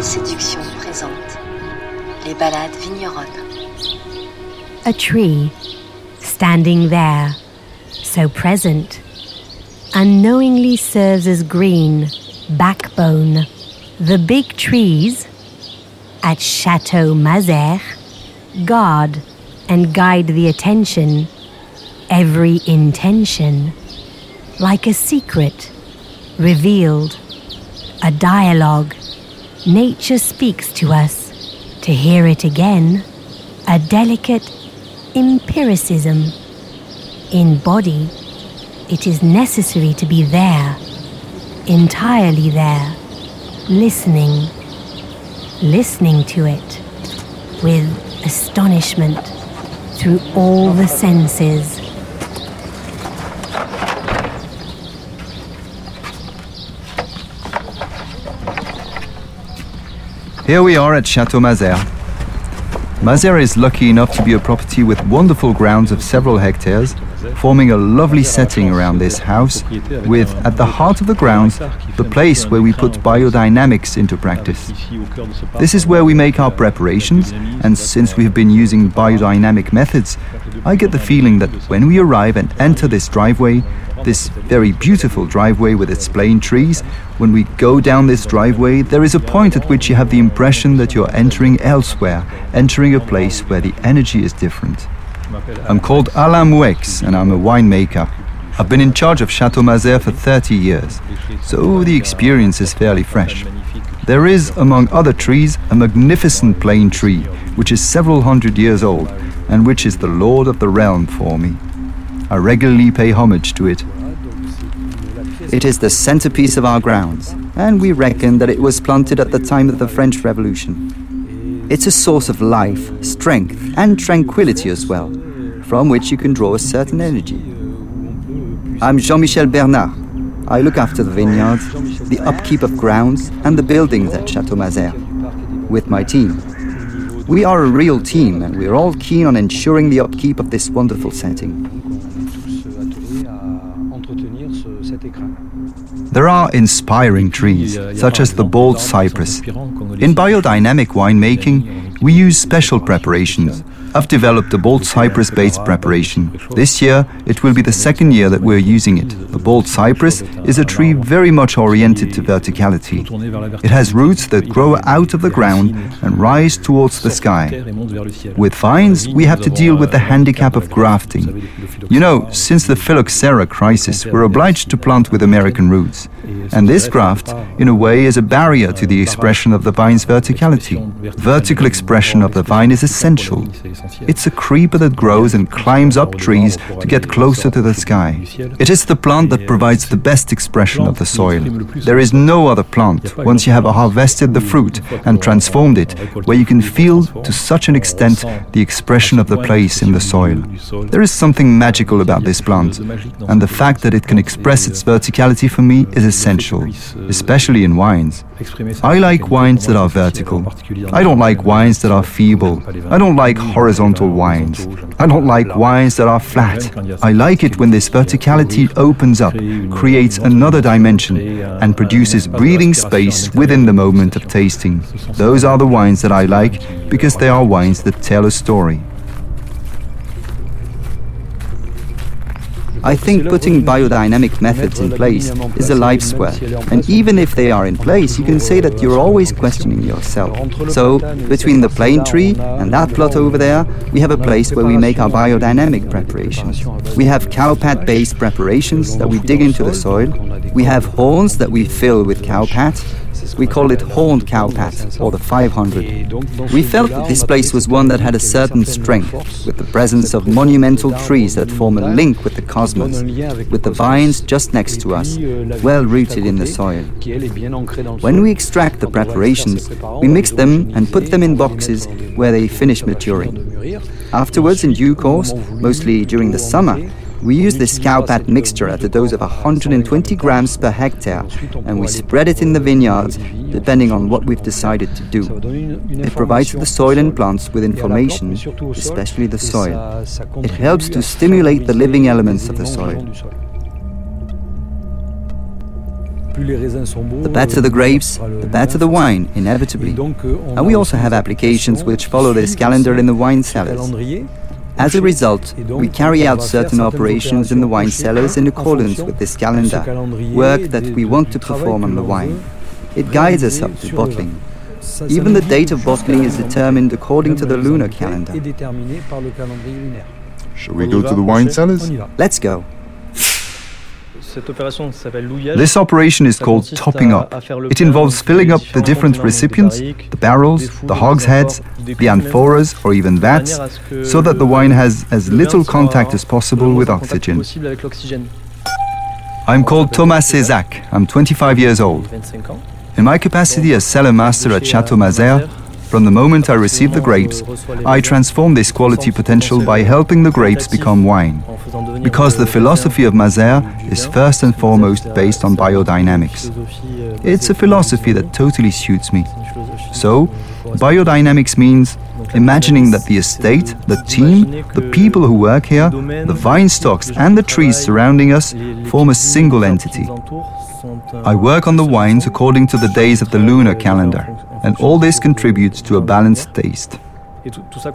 Séduction présente les balades vigneronnes. A tree, standing there, so present, unknowingly serves as green, backbone. The big trees at Chateau Mazeyres guard and guide the attention, every intention, like a secret revealed, a dialogue. Nature speaks to us. To hear it again, a delicate empiricism. In body, it is necessary to be there, entirely there, listening, listening to it with astonishment through all the senses. Here we are at Chateau Mazeyres. Mazeyres is lucky enough to be a property with wonderful grounds of several hectares, forming a lovely setting around this house, with at the heart of the grounds the place where we put biodynamics into practice. This is where we make our preparations, and since we have been using biodynamic methods, I get the feeling that when we arrive and enter this driveway, this very beautiful driveway with its plane trees, when we go down this driveway, there is a point at which you have the impression that you're entering elsewhere, entering a place where the energy is different. I'm called Alain Moueix and I'm a winemaker. I've been in charge of Chateau Mazeyres for 30 years, so the experience is fairly fresh. There is, among other trees, a magnificent plane tree, which is several hundred years old and which is the lord of the realm for me. I regularly pay homage to it. It is the centerpiece of our grounds, and we reckon that it was planted at the time of the French Revolution. It's a source of life, strength, and tranquility as well, from which you can draw a certain energy. I'm Jean Michel Bernard. I look after the vineyards, the upkeep of grounds, and the buildings at Chateau Mazeyres with my team. We are a real team, and we're all keen on ensuring the upkeep of this wonderful setting. There are inspiring trees, such as the bald cypress. In biodynamic winemaking, we use special preparations. I've developed a bald cypress based preparation. This year, it will be the second year that we're using it. The bald cypress is a tree very much oriented to verticality. It has roots that grow out of the ground and rise towards the sky. With vines, we have to deal with the handicap of grafting. You know, since the phylloxera crisis, we're obliged to plant with American roots. And this graft, in a way, is a barrier to the expression of the vine's verticality. Vertical expression of the vine is essential. It's a creeper that grows and climbs up trees to get closer to the sky. It is the plant that provides the best expression of the soil. There is no other plant, once you have harvested the fruit and transformed it, where you can feel to such an extent the expression of the place in the soil. There is something magical about this plant, and the fact that it can express its verticality for me is essential, especially in wines. I like wines that are vertical. I don't like wines that are feeble. I don't like horizontal wines. I don't like wines that are flat. I like it when this verticality opens up, creates another dimension, and produces breathing space within the moment of tasting. Those are the wines that I like because they are wines that tell a story. I think putting biodynamic methods in place is a life's work. And even if they are in place, you can say that you're always questioning yourself. So, between the plane tree and that plot over there, we have a place where we make our biodynamic preparations. We have cowpat based preparations that we dig into the soil. We have horns that we fill with cowpat. We call it Horned Cowpat, or the 500. We felt that this place was one that had a certain strength, with the presence of monumental trees that form a link with the cosmos, with the vines just next to us, well rooted in the soil. When we extract the preparations, we mix them and put them in boxes where they finish maturing. Afterwards, in due course, mostly during the summer, we use this cowpat mixture at a dose of 120 grams per hectare, and we spread it in the vineyards depending on what we've decided to do. It provides the soil and plants with information, especially the soil. It helps to stimulate the living elements of the soil. The better the grapes, the better the wine, inevitably. And we also have applications which follow this calendar in the wine cellars. As a result, we carry out certain operations in the wine cellars in accordance with this calendar, work that we want to perform on the wine. It guides us up to bottling. Even the date of bottling is determined according to the lunar calendar. Shall we go to the wine cellars? Let's go. This operation is called topping up. It involves filling up the different recipients, the barrels, the hogsheads, the amphoras, or even vats, so that the wine has as little contact as possible with oxygen. I'm called Thomas Cezac. I'm 25 years old. In my capacity as cellar master at Chateau Mazeyres, from the moment I receive the grapes, I transform this quality potential by helping the grapes become wine. Because the philosophy of Mazeyres is first and foremost based on biodynamics. It's a philosophy that totally suits me. So, biodynamics means imagining that the estate, the team, the people who work here, the vine stocks, and the trees surrounding us form a single entity. I work on the wines according to the days of the lunar calendar, and all this contributes to a balanced taste.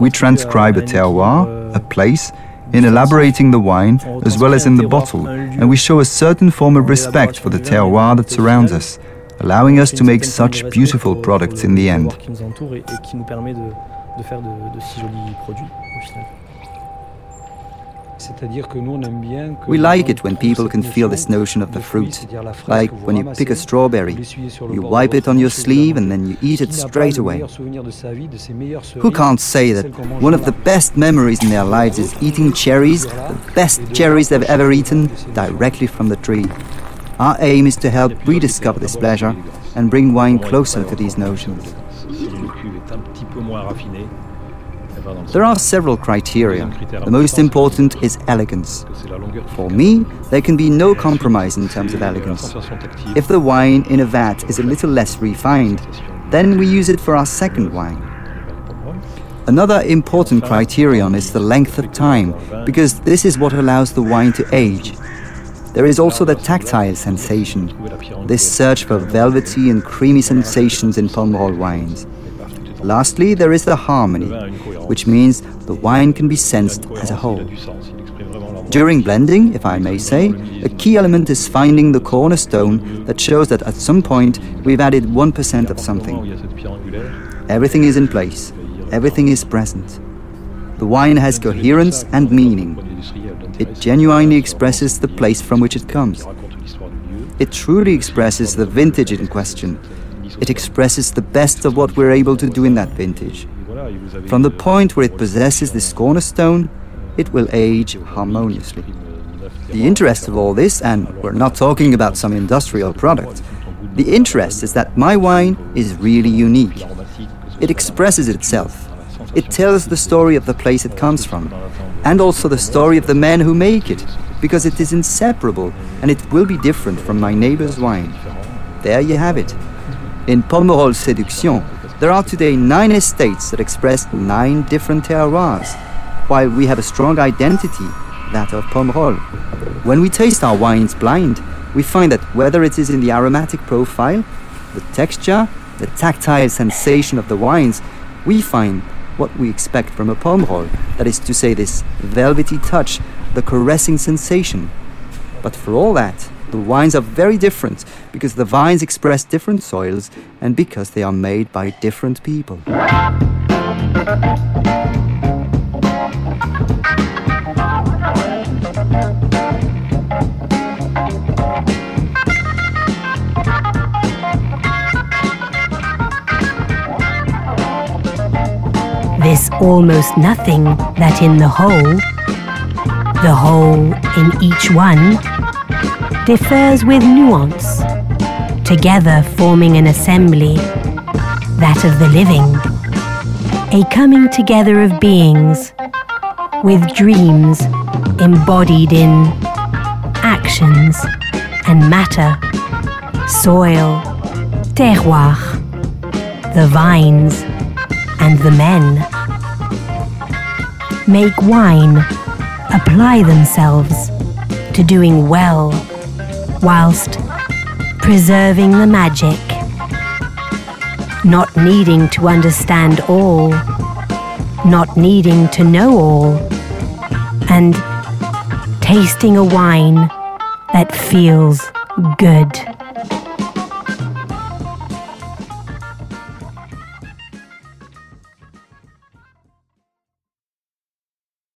We transcribe a terroir, a place, in elaborating the wine as well as in the bottle, and we show a certain form of respect for the terroir that surrounds us, allowing us to make such beautiful products in the end. We like it when people can feel this notion of the fruit. Like when you pick a strawberry, you wipe it on your sleeve and then you eat it straight away. Who can't say that one of the best memories in their lives is eating cherries, the best cherries they've ever eaten, directly from the tree? Our aim is to help rediscover this pleasure and bring wine closer to these notions. There are several criteria. The most important is elegance. For me, there can be no compromise in terms of elegance. If the wine in a vat is a little less refined, then we use it for our second wine. Another important criterion is the length of time, because this is what allows the wine to age. There is also the tactile sensation, this search for velvety and creamy sensations in Pomerol wines. Lastly, there is the harmony, which means the wine can be sensed as a whole. During blending, if I may say, a key element is finding the cornerstone that shows that at some point we've added 1% of something. Everything is in place, everything is present. The wine has coherence and meaning. It genuinely expresses the place from which it comes. It truly expresses the vintage in question it expresses the best of what we're able to do in that vintage. From the point where it possesses this cornerstone, it will age harmoniously. The interest of all this, and we're not talking about some industrial product, the interest is that my wine is really unique. It expresses itself. It tells the story of the place it comes from, and also the story of the men who make it, because it is inseparable and it will be different from my neighbor's wine. There you have it. In Pomerol Séduction, there are today nine estates that express nine different terroirs, while we have a strong identity, that of Pomerol. When we taste our wines blind, we find that whether it is in the aromatic profile, the texture, the tactile sensation of the wines, we find what we expect from a Pomerol, that is to say, this velvety touch, the caressing sensation. But for all that, the wines are very different because the vines express different soils and because they are made by different people. This almost nothing that in the whole, the whole in each one, differs with nuance, together forming an assembly, that of the living, a coming together of beings, with dreams embodied in actions and matter, soil, terroir, the vines, and the men. Make wine, apply themselves to doing well whilst preserving the magic, not needing to understand all, not needing to know all, and tasting a wine that feels good.